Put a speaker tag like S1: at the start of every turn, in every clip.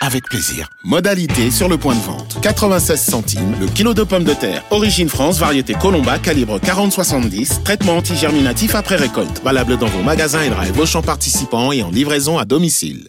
S1: avec plaisir. Modalité sur le point de vente. 96 centimes le kilo de pommes de terre. Origine France, variété Colomba, calibre 40-70. Traitement antigerminatif après récolte. Valable dans vos magasins et drive Auchan participants et en livraison à domicile.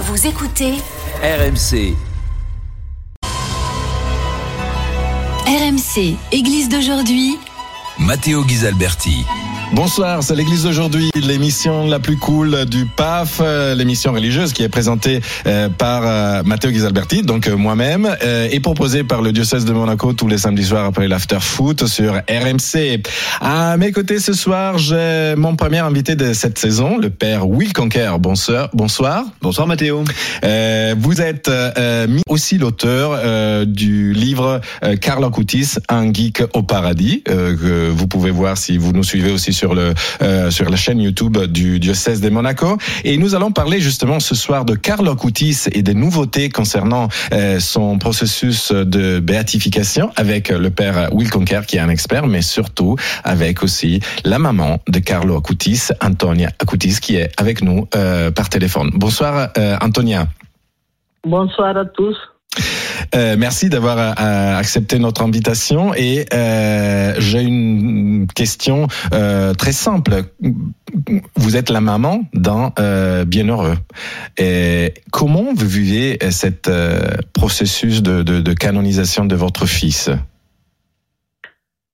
S2: Vous écoutez
S3: RMC.
S2: RMC, Église d'aujourd'hui.
S3: Matteo Ghisalberti.
S4: Bonsoir, c'est l'église d'aujourd'hui, l'émission la plus cool du PAF, euh, l'émission religieuse qui est présentée euh, par euh, Matteo Ghisalberti, donc moi-même, et proposée par le diocèse de Monaco tous les samedis soirs après l'after foot sur RMC. À mes côtés ce soir, j'ai mon premier invité de cette saison, le père Will Conquer. Bonsoir. Bonsoir.
S5: Bonsoir Mathéo.
S4: vous êtes aussi l'auteur du livre Carlo Coutis, un geek au paradis, que vous pouvez voir si vous nous suivez aussi sur le euh, sur la chaîne YouTube du diocèse de Monaco. Et nous allons parler justement ce soir de Carlo Coutis et des nouveautés concernant euh, son processus de béatification avec le père Will Conker qui est un expert, mais surtout avec aussi la maman de Carlo Acutis, Antonia Acutis, qui est avec nous euh, par téléphone. Bonsoir Antonia.
S6: Bonsoir à tous.
S4: Euh, merci d'avoir euh, accepté notre invitation et euh, j'ai une question euh, très simple. Vous êtes la maman d'un bienheureux. Comment vous vivez cet processus de, canonisation de votre fils?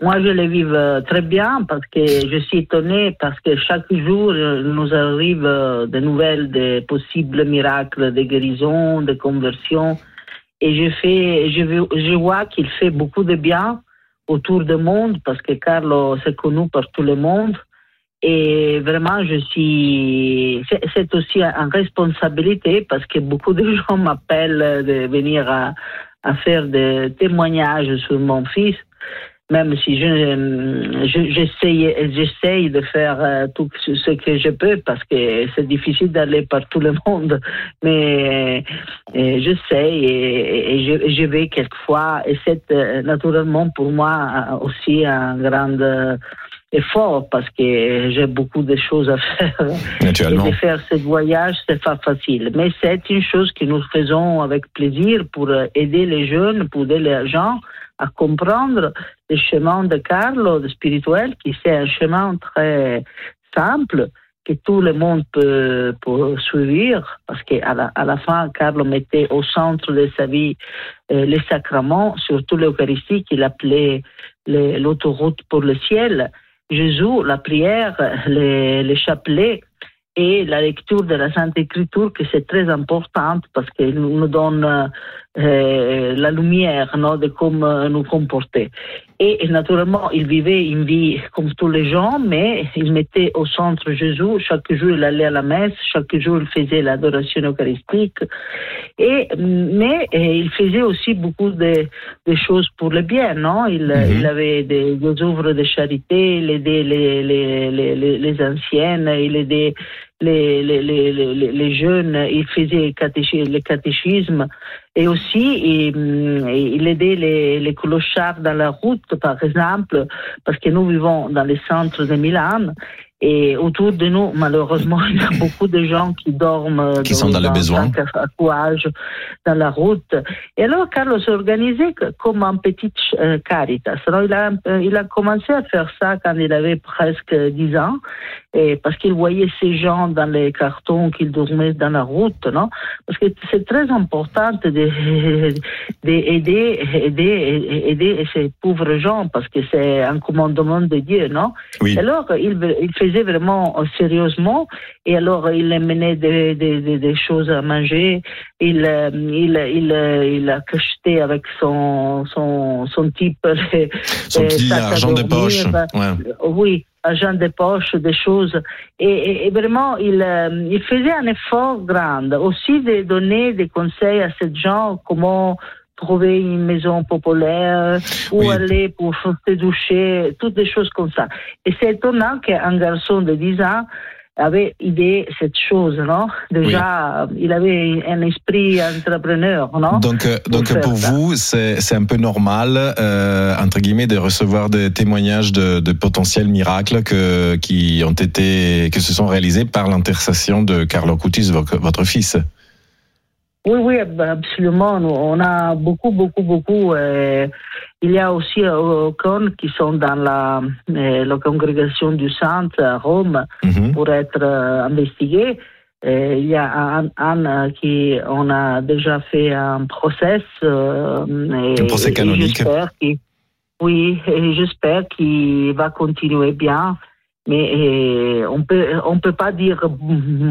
S6: Moi, je le vis très bien parce que je suis étonnée parce que chaque jour nous arrive de nouvelles de possibles miracles de guérison, de conversion et je fais, je, vois qu'il fait beaucoup de bien autour du monde parce que Carlo s'est connu par tout le monde. Et vraiment, je suis. C'est aussi une responsabilité parce que beaucoup de gens m'appellent de venir à faire des témoignages sur mon fils même si je, j'essaye, j'essaye de faire euh, tout ce que je peux parce que c'est difficile d'aller par tout le monde, mais euh, j'essaye et, et, je, je, vais quelquefois et c'est euh, naturellement pour moi aussi un grand effort parce que j'ai beaucoup de choses à faire.
S4: Naturellement.
S6: Et de faire ce voyage, c'est pas facile. Mais c'est une chose que nous faisons avec plaisir pour aider les jeunes, pour aider les gens à comprendre le chemin de Carlo, de spirituel, qui c'est un chemin très simple que tout le monde peut, suivre, parce qu'à la, à la fin, Carlo mettait au centre de sa vie euh, les sacrements, surtout l'Eucharistie qu'il appelait l'autoroute pour le ciel. Jésus, la prière, les, les chapelets, et la lecture de la Sainte Écriture, que c'est très importante parce qu'elle nous donne euh, la lumière de comment nous comporter. Et, naturellement, il vivait une vie comme tous les gens, mais il mettait au centre Jésus. Chaque jour, il allait à la messe, chaque jour, il faisait l'adoration eucharistique. Et, mais il faisait aussi beaucoup de, de, choses pour le bien, non? Il, mhm. il avait des, des, œuvres de charité, il aidait les, les, les, les anciennes, il aidait les, les, les, les, jeunes, il faisait le catéchisme et aussi il, il aidait les, les clochards dans la route, par exemple, parce que nous vivons dans les centres de Milan et autour de nous, malheureusement, il y a beaucoup de gens qui dorment
S4: qui dans, sont dans, le besoin,
S6: dans la route. Et alors, Carlos s'est organisé comme un petit euh, caritas. Alors, il a, il a commencé à faire ça quand il avait presque 10 ans, et parce qu'il voyait ces gens dans les cartons qu'ils dormaient dans la route, non? Parce que c'est très important d'aider, aider, aider, aider ces pauvres gens, parce que c'est un commandement de Dieu, non?
S4: Oui.
S6: Alors, il, il fait faisait vraiment euh, sérieusement. Et alors, il menait des, des, des choses à manger. Il, euh, il, il, euh, il a acheté avec son, son, son type.
S4: Son petit argent de poche.
S6: Ouais. Oui, argent de poche, des choses. Et, et, vraiment, il, il faisait un effort grand. Aussi de donner des conseils à ces gens, comment trouver une maison populaire, où oui. aller pour se doucher, toutes des choses comme ça. Et c'est étonnant qu'un garçon de 10 ans avait idée cette chose, non? Déjà, il avait un esprit entrepreneur, non?
S4: Donc, euh, donc
S6: faire
S4: pour
S6: ça.
S4: vous, c'est un peu normal, euh, entre guillemets, de recevoir des témoignages de, de potentiels miracles que, qui ont été, que se sont réalisés par l'intercession de Carlo Cutis, votre, votre fils.
S6: Oui, oui, absolument. On a beaucoup, beaucoup, beaucoup. euh, il y a aussi euh, Ocon qui sont dans la, euh, la congrégation du Centre à Rome
S4: Mhm.
S6: pour être euh, investigués. Il y a Anne, Anne qui on a déjà fait un procès. et-
S4: Un procès
S6: et
S4: canonique.
S6: qu'il- oui, et j'espère qu'il va continuer bien. Mais euh, on peut on peut pas dire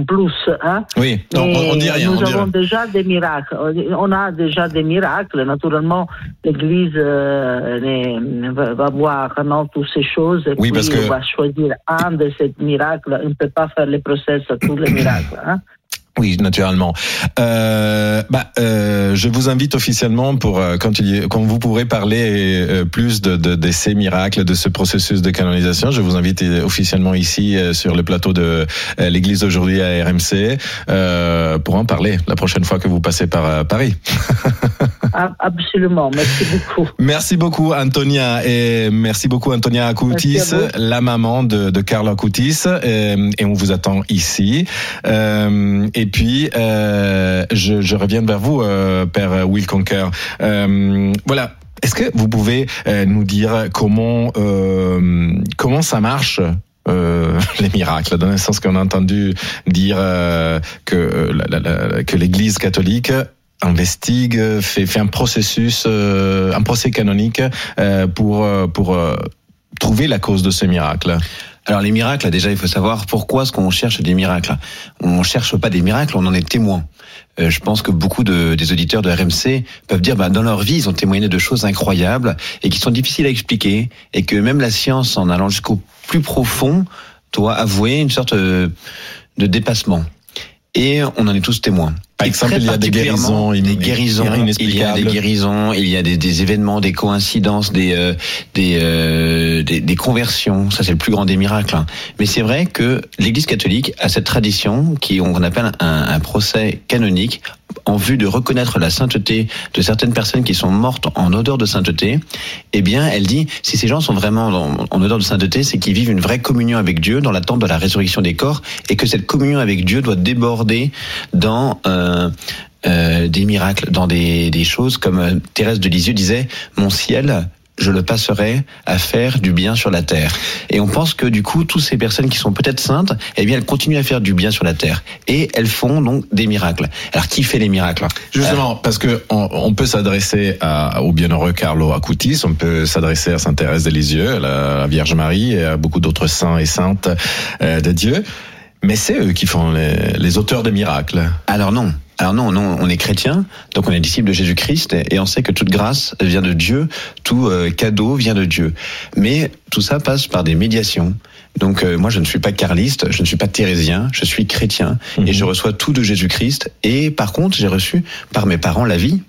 S6: plus, hein.
S4: Oui, non, on, on dit
S6: Mais
S4: rien.
S6: Nous
S4: on
S6: avons déjà des miracles. On a déjà des miracles. Naturellement, l'Église euh, va, voir non, toutes ces choses. Et
S4: Oui,
S6: puis,
S4: parce que-
S6: on va choisir un de ces miracles. On ne peut pas faire les procès à tous les miracles. Hein?
S4: Oui, naturellement. Euh, bah, euh, je vous invite officiellement pour euh, quand, il y- quand vous pourrez parler euh, plus de, de, de ces miracles, de ce processus de canonisation. Je vous invite euh, officiellement ici euh, sur le plateau de l'Église aujourd'hui à RMC euh, pour en parler la prochaine fois que vous passez par Paris.
S6: Ah, Absolument. Merci beaucoup.
S4: Merci beaucoup Antonia et merci beaucoup Antonia
S6: vous.
S4: la maman de, de Carlo Akoutis euh, et on vous attend ici. Et puis euh, je, je reviens vers vous, euh, Père Will Conker. Euh, voilà. Est-ce que vous pouvez euh, nous dire comment euh, comment ça marche euh, les miracles, dans le sens qu'on a entendu dire euh, que euh, la- la- la- que l'Église catholique investigue, fait, fait un processus, un procès canonique pour pour trouver la cause de ce miracle.
S5: Alors les miracles, déjà, il faut savoir pourquoi est-ce qu'on cherche des miracles. On cherche pas des miracles, on en est témoin. Euh, je pense que beaucoup de, des auditeurs de RMC peuvent dire, bah, dans leur vie, ils ont témoigné de choses incroyables et qui sont difficiles à expliquer, et que même la science, en allant jusqu'au plus profond, doit avouer une sorte euh, de dépassement. Et on en est tous témoins.
S4: Par exemple, il y a des guérisons,
S5: des
S4: in-
S5: guérisons, il y a des guérisons, il y a des, des événements, des coïncidences, des euh, des, euh, des des conversions. Ça, c'est le plus grand des miracles. hein. Mais c'est vrai que l'Église catholique a cette tradition qui on appelle un, un procès canonique en vue de reconnaître la sainteté de certaines personnes qui sont mortes en odeur de sainteté. Eh bien, elle dit si ces gens sont vraiment en, en odeur de sainteté, c'est qu'ils vivent une vraie communion avec Dieu dans l'attente de la résurrection des corps et que cette communion avec Dieu doit déborder dans euh, euh, des miracles, dans des, choses comme euh, Thérèse de Lisieux disait, mon ciel, je le passerai à faire du bien sur la terre. Et on pense que du coup, toutes ces personnes qui sont peut-être saintes, eh bien, elles continuent à faire du bien sur la terre. Et elles font donc des miracles. Alors, qui fait les miracles?
S4: Justement, parce que on, peut s'adresser au bienheureux Carlo Acutis, on peut s'adresser à Sainte Thérèse de Lisieux, à la, la Vierge Marie et à beaucoup d'autres saints et saintes euh, de Dieu, mais c'est eux qui font les, les auteurs des miracles.
S5: Alors non. Alors non, non, on est chrétien, donc on est disciple de Jésus-Christ, et on sait que toute grâce vient de Dieu, tout euh, cadeau vient de Dieu. Mais tout ça passe par des médiations. Donc euh, moi, je ne suis pas carliste, je ne suis pas thérésien, je suis chrétien,
S4: Mhm.
S5: et je reçois tout de Jésus-Christ. Et par contre, j'ai reçu par mes parents la vie.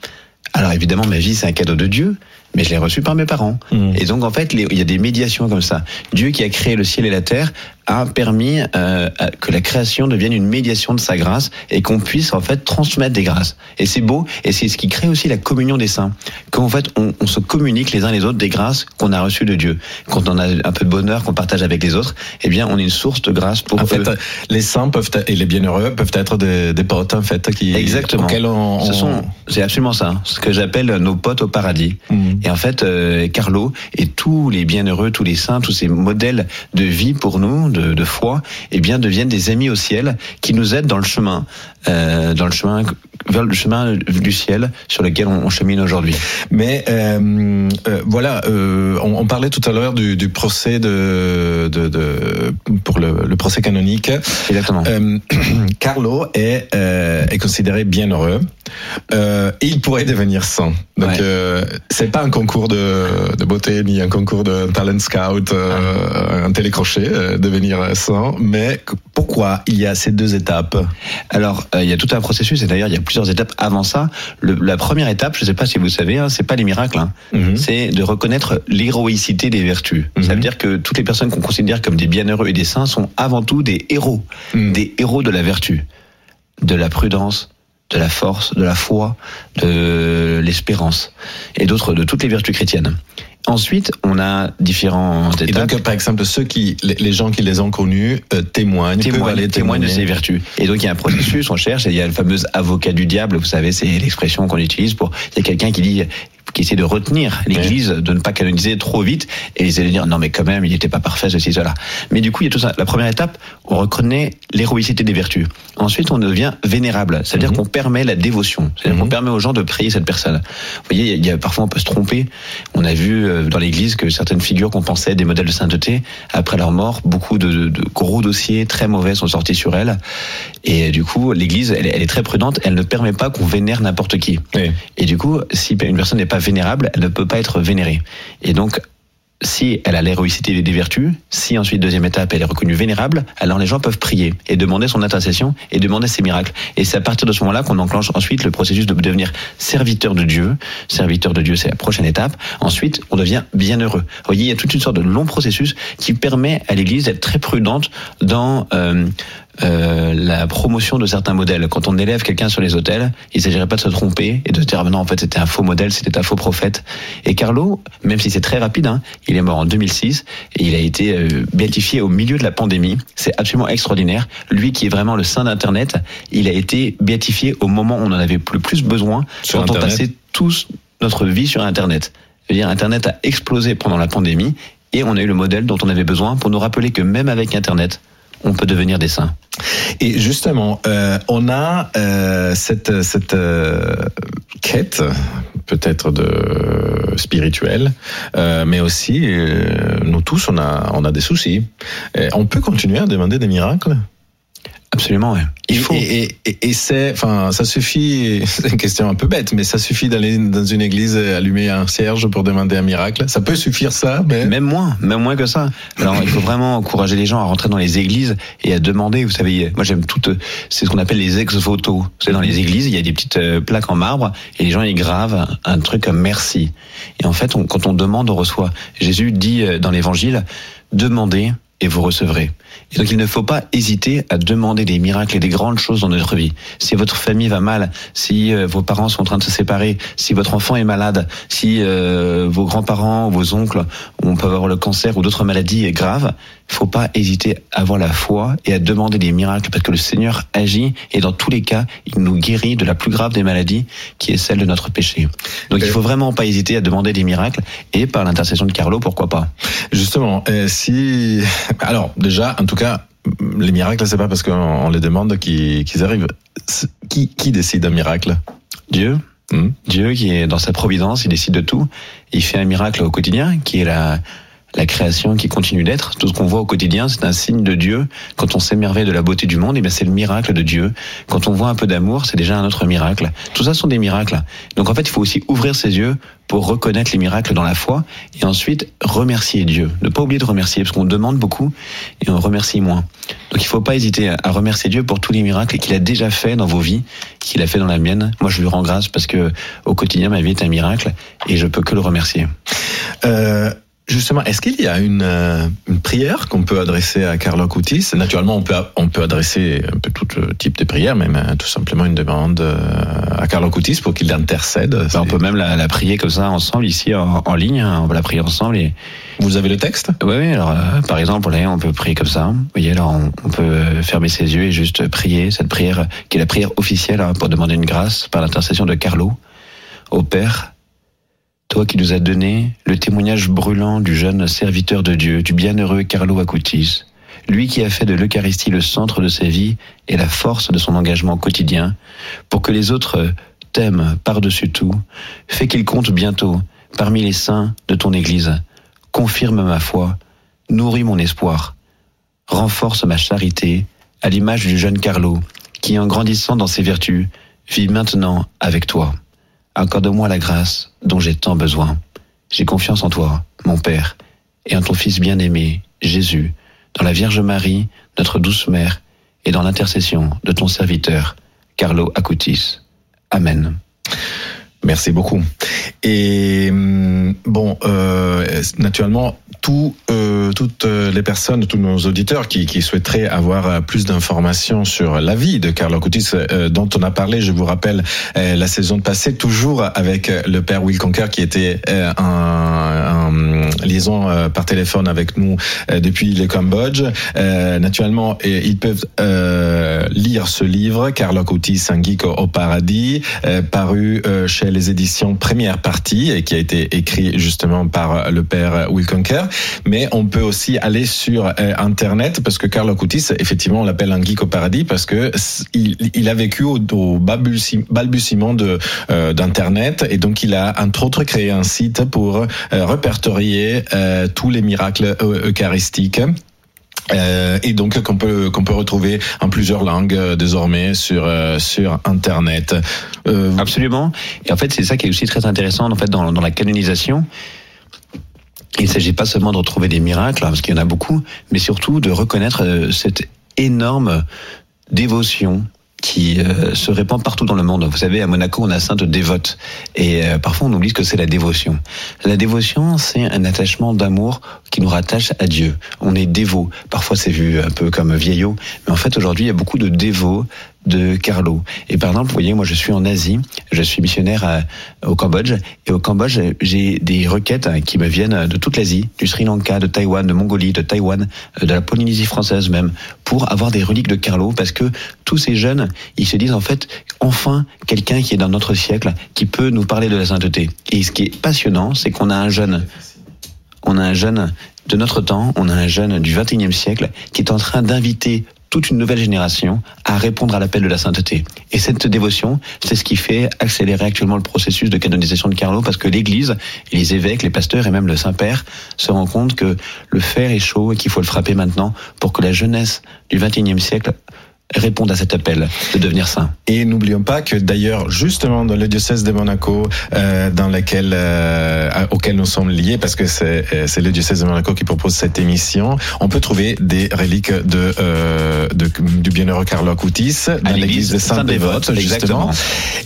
S5: Alors évidemment, ma vie, c'est un cadeau de Dieu, mais je l'ai reçu par mes parents.
S4: Mhm.
S5: Et donc en fait, il y a des médiations comme ça. Dieu qui a créé le ciel et la terre a permis euh, que la création devienne une médiation de sa grâce et qu'on puisse en fait transmettre des grâces. Et c'est beau et c'est ce qui crée aussi la communion des saints. Qu'en fait on, on se communique les uns les autres des grâces qu'on a reçues de Dieu. Quand on a un peu de bonheur qu'on partage avec les autres, eh bien on est une source de grâce pour
S4: En
S5: eux.
S4: fait, les saints peuvent et les bienheureux peuvent être des, des potes en fait qui
S5: Exactement.
S4: on,
S5: Ce
S4: on-
S5: sont, c'est absolument ça, ce que j'appelle nos potes au paradis.
S4: Mhm.
S5: Et en fait, euh, Carlo et tous les bienheureux, tous les saints, tous ces modèles de vie pour nous, de, de foi, eh bien, deviennent des amis au ciel qui nous aident dans le chemin, euh, dans le chemin vers le chemin du ciel sur lequel on, on chemine aujourd'hui.
S4: Mais euh, euh, voilà, euh, on, on parlait tout à l'heure du, du procès de, de, de pour le, le procès canonique.
S5: Exactement.
S4: Euh, Carlo est, euh, est considéré bienheureux, euh, il pourrait devenir saint. Donc,
S5: Ouais.
S4: euh, c'est pas un concours de, de beauté ni un concours de talent scout, euh, un télécrochet, devenir saint. Mais pourquoi il y a ces deux étapes?
S5: Alors, il y a tout un processus, et d'ailleurs, il y a plusieurs étapes avant ça. Le- la première étape, je ne sais pas si vous savez, hein, c'est pas les miracles, hein.
S4: Mhm.
S5: c'est de reconnaître l'héroïcité des vertus.
S4: Mhm.
S5: Ça veut dire que toutes les personnes qu'on considère comme des bienheureux et des saints sont avant tout des héros,
S4: Mhm.
S5: des héros de la vertu, de la prudence, de la force, de la foi, de l'espérance, et d'autres, de toutes les vertus chrétiennes. Ensuite, on a différentes
S4: Et
S5: étapes.
S4: donc, par exemple, ceux qui, les, gens qui les ont connus euh, témoignent, peuvent
S5: témoigne,
S4: aller
S5: témoigne de ses vertus. Et donc il y a un processus, on cherche, et il y a le fameux avocat du diable, vous savez, c'est l'expression qu'on utilise pour. Il y a quelqu'un qui dit qui essaie de retenir l'Église, de ne pas canoniser trop vite, et essaie de dire non mais quand même il n'était pas parfait ceci cela. Mais du coup il y a tout ça. La première étape, on reconnaît l'héroïcité des vertus. Ensuite on devient vénérable, c'est-à-dire
S4: Mhm.
S5: qu'on permet la dévotion, c'est-à-dire
S4: Mhm.
S5: qu'on permet aux gens de prier cette personne. Vous voyez, il y a parfois on peut se tromper. On a vu euh, dans l'Église que certaines figures qu'on pensait des modèles de sainteté, après leur mort, beaucoup de, de gros dossiers très mauvais sont sortis sur elles. Et du coup, l'Église, elle, est- elle est très prudente. Elle ne permet pas qu'on vénère n'importe qui.
S4: Oui.
S5: Et du coup, si une personne n'est pas vénérable, elle ne peut pas être vénérée. Et donc, si elle a l'héroïcité des vertus, si ensuite deuxième étape elle est reconnue vénérable, alors les gens peuvent prier et demander son intercession et demander ses miracles. Et c'est à partir de ce moment-là qu'on enclenche ensuite le processus de devenir serviteur de Dieu. Serviteur de Dieu, c'est la prochaine étape. Ensuite, on devient bienheureux. Vous voyez, il y a toute une sorte de long processus qui permet à l'Église d'être très prudente dans euh, euh, la promotion de certains modèles. Quand on élève quelqu'un sur les hôtels, il ne s'agirait pas de se tromper et de se dire ah, non en fait c'était un faux modèle, c'était un faux prophète. Et Carlo, même si c'est très rapide, hein, il est mort en 2006 et il a été euh, béatifié au milieu de la pandémie. C'est absolument extraordinaire. Lui qui est vraiment le saint d'Internet, il a été béatifié au moment où on en avait le plus besoin,
S4: Sur
S5: quand on passait tous notre vie sur Internet. C'est-à-dire Internet a explosé pendant la pandémie et on a eu le modèle dont on avait besoin pour nous rappeler que même avec Internet, on peut devenir des saints.
S4: Et justement, euh, on a euh, cette, cette euh, quête, peut-être de spirituelle, euh, mais aussi euh, nous tous, on a, on a des soucis. On peut continuer à demander des miracles.
S5: Absolument, ouais. Il
S4: Et-
S5: faut.
S4: Et, et, et c'est, enfin, ça suffit. C'est une question un peu bête, mais ça suffit d'aller dans une église et allumer un cierge pour demander un miracle. Ça peut suffire ça, mais
S5: Même moins, même moins que ça. Alors il faut vraiment encourager les gens à rentrer dans les églises et à demander. Vous savez, moi j'aime toutes. C'est ce qu'on appelle les ex-voto. Vous savez, dans les églises, il y a des petites euh, plaques en marbre et les gens y gravent un truc comme merci. Et en fait, on- quand on demande, on reçoit. Jésus dit euh, dans l'Évangile demandez et vous recevrez. Et donc il ne faut pas hésiter à demander des miracles et des grandes choses dans notre vie. Si votre famille va mal, si euh, vos parents sont en train de se séparer, si votre enfant est malade, si euh, vos grands-parents, vos oncles, on peut avoir le cancer ou d'autres maladies graves, il faut pas hésiter à avoir la foi et à demander des miracles parce que le Seigneur agit et dans tous les cas, il nous guérit de la plus grave des maladies qui est celle de notre péché. Donc il faut vraiment pas hésiter à demander des miracles et par l'intercession de Carlo, pourquoi pas?
S4: Justement, euh, si alors déjà, tout cas, les miracles, c'est pas parce qu'on on les demande qu'ils arrivent. Qui décide un miracle?
S5: Dieu,
S4: Hmm?
S5: Dieu qui est dans sa providence, il décide de tout. Il fait un miracle au quotidien, qui est la, la création qui continue d'être. Tout ce qu'on voit au quotidien, c'est un signe de Dieu. Quand on s'émerveille de la beauté du monde, eh bien c'est le miracle de Dieu. Quand on voit un peu d'amour, c'est déjà un autre miracle. Tout ça sont des miracles. Donc en fait, il faut aussi ouvrir ses yeux pour reconnaître les miracles dans la foi et ensuite remercier Dieu. Ne pas oublier de remercier, parce qu'on demande beaucoup et on remercie moins. Donc il faut pas hésiter à remercier Dieu pour tous les miracles qu'il a déjà fait dans vos vies, qu'il a fait dans la mienne. Moi, je lui rends grâce parce que au quotidien, ma vie est un miracle et je peux que le remercier.
S4: Euh, Justement, est-ce qu'il y a une, euh, une prière qu'on peut adresser à Carlo Coutis Naturellement, on peut, on peut adresser un peu tout euh, type de prière, même euh, tout simplement une demande euh, à Carlo Coutis pour qu'il intercède.
S5: Enfin, on peut même la, la prier comme ça ensemble ici en, en ligne. hein. On va la prier ensemble et
S4: Vous avez le texte?
S5: Oui, oui, alors euh, par exemple, là, on peut prier comme ça. Vous voyez, alors on, on peut fermer ses yeux et juste prier cette prière qui est la prière officielle hein, pour demander une grâce par l'intercession de Carlo au Père. Toi qui nous as donné le témoignage brûlant du jeune serviteur de Dieu, du bienheureux Carlo Acutis, lui qui a fait de l'Eucharistie le centre de sa vie et la force de son engagement quotidien, pour que les autres t'aiment par-dessus tout, fais qu'il compte bientôt parmi les saints de ton Église confirme ma foi, nourris mon espoir, renforce ma charité, à l'image du jeune Carlo, qui qui, en grandissant dans ses vertus, vit maintenant avec toi. Accorde-moi la grâce dont j'ai tant besoin. J'ai confiance en toi, mon Père, et en ton Fils bien-aimé, Jésus, dans la Vierge Marie, notre douce mère, et dans l'intercession de ton serviteur, Carlo Acutis. Amen.
S4: Merci beaucoup. Et hum, bon, euh, naturellement, tout, euh, toutes les personnes, tous nos auditeurs qui, qui souhaiteraient avoir euh, plus d'informations sur la vie de Carlo Acutis, euh, dont on a parlé, je vous rappelle, euh, la saison passée, toujours avec le père Will Conker, qui était euh, en, en liaison euh, par téléphone avec nous euh, depuis le Cambodge. Euh, naturellement, ils peuvent euh, lire ce livre, Carlo Acutis, un geek au, paradis, euh, paru euh, les éditions Première Partie et qui a été écrit justement par le père Will Conker. Mais on peut aussi aller sur euh, Internet parce que Carlo Acutis, effectivement, on l'appelle un geek au paradis parce que il, a vécu au, au balbutie- balbutiement de euh, d'Internet et donc il a entre autres créé un site pour euh, répertorier euh, tous les miracles eu- eucharistiques. Euh, et donc qu'on peut qu'on peut retrouver en plusieurs langues euh, désormais sur euh, sur internet. Euh,
S5: Absolument. Et en fait, c'est ça qui est aussi très intéressant en fait dans, dans la canonisation. Il ne s'agit pas seulement de retrouver des miracles, hein, parce qu'il y en a beaucoup, mais surtout de reconnaître euh, cette énorme dévotion qui euh, se répand partout dans le monde. Vous savez, à Monaco, on a sainte dévote. Et euh, parfois, on oublie ce que c'est la dévotion. La dévotion, c'est un attachement d'amour qui nous rattache à Dieu. On est dévot. Parfois, c'est vu un peu comme vieillot. Mais en fait, aujourd'hui, il y a beaucoup de dévots de Carlo. Et par exemple, vous voyez, moi, je suis en Asie. Je suis missionnaire au Cambodge. Et au Cambodge, j'ai des requêtes hein, qui me viennent de toute l'Asie, du Sri Lanka, de Taïwan, de Mongolie, de Taïwan, euh, de la Polynésie française même, pour avoir des reliques de Carlo, parce que tous ces jeunes, ils se disent en fait, enfin, quelqu'un qui est dans notre siècle, qui peut nous parler de la sainteté. Et ce qui est passionnant, c'est qu'on a un jeune, on a un jeune de notre temps, on a un jeune du 21e siècle qui est en train d'inviter toute une nouvelle génération à répondre à l'appel de la sainteté. Et cette dévotion, c'est ce qui fait accélérer actuellement le processus de canonisation de Carlo, parce que l'Église, les évêques, les pasteurs et même le Saint-Père se rendent compte que le fer est chaud et qu'il faut le frapper maintenant pour que la jeunesse du 21e siècle réponde à cet appel de devenir saint.
S4: Et n'oublions pas que d'ailleurs, justement dans le diocèse de Monaco, euh, dans lequel, euh, auquel nous sommes liés, parce que c'est euh, c'est le diocèse de Monaco qui propose cette émission, on peut trouver des reliques de, euh, de du bienheureux Carlo Acutis dans l'église de Sainte-Dévote, justement.
S5: exactement.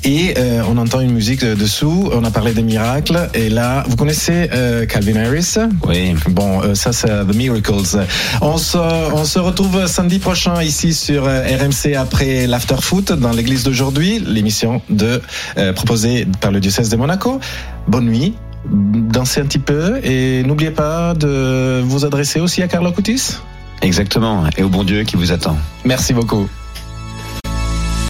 S4: Et euh, on entend une musique de- dessous. On a parlé des miracles. Et là, vous connaissez euh, Calvin Harris?
S5: Oui.
S4: Bon, euh, ça c'est The Miracles. On se, on se retrouve samedi prochain ici sur euh, RMC après l'After Foot dans l'église d'aujourd'hui, l'émission de euh, proposée par le diocèse de Monaco. Bonne nuit, dansez un petit peu et n'oubliez pas de vous adresser aussi à Carlo Coutis.
S5: Exactement. Et au bon Dieu qui vous attend.
S4: Merci beaucoup.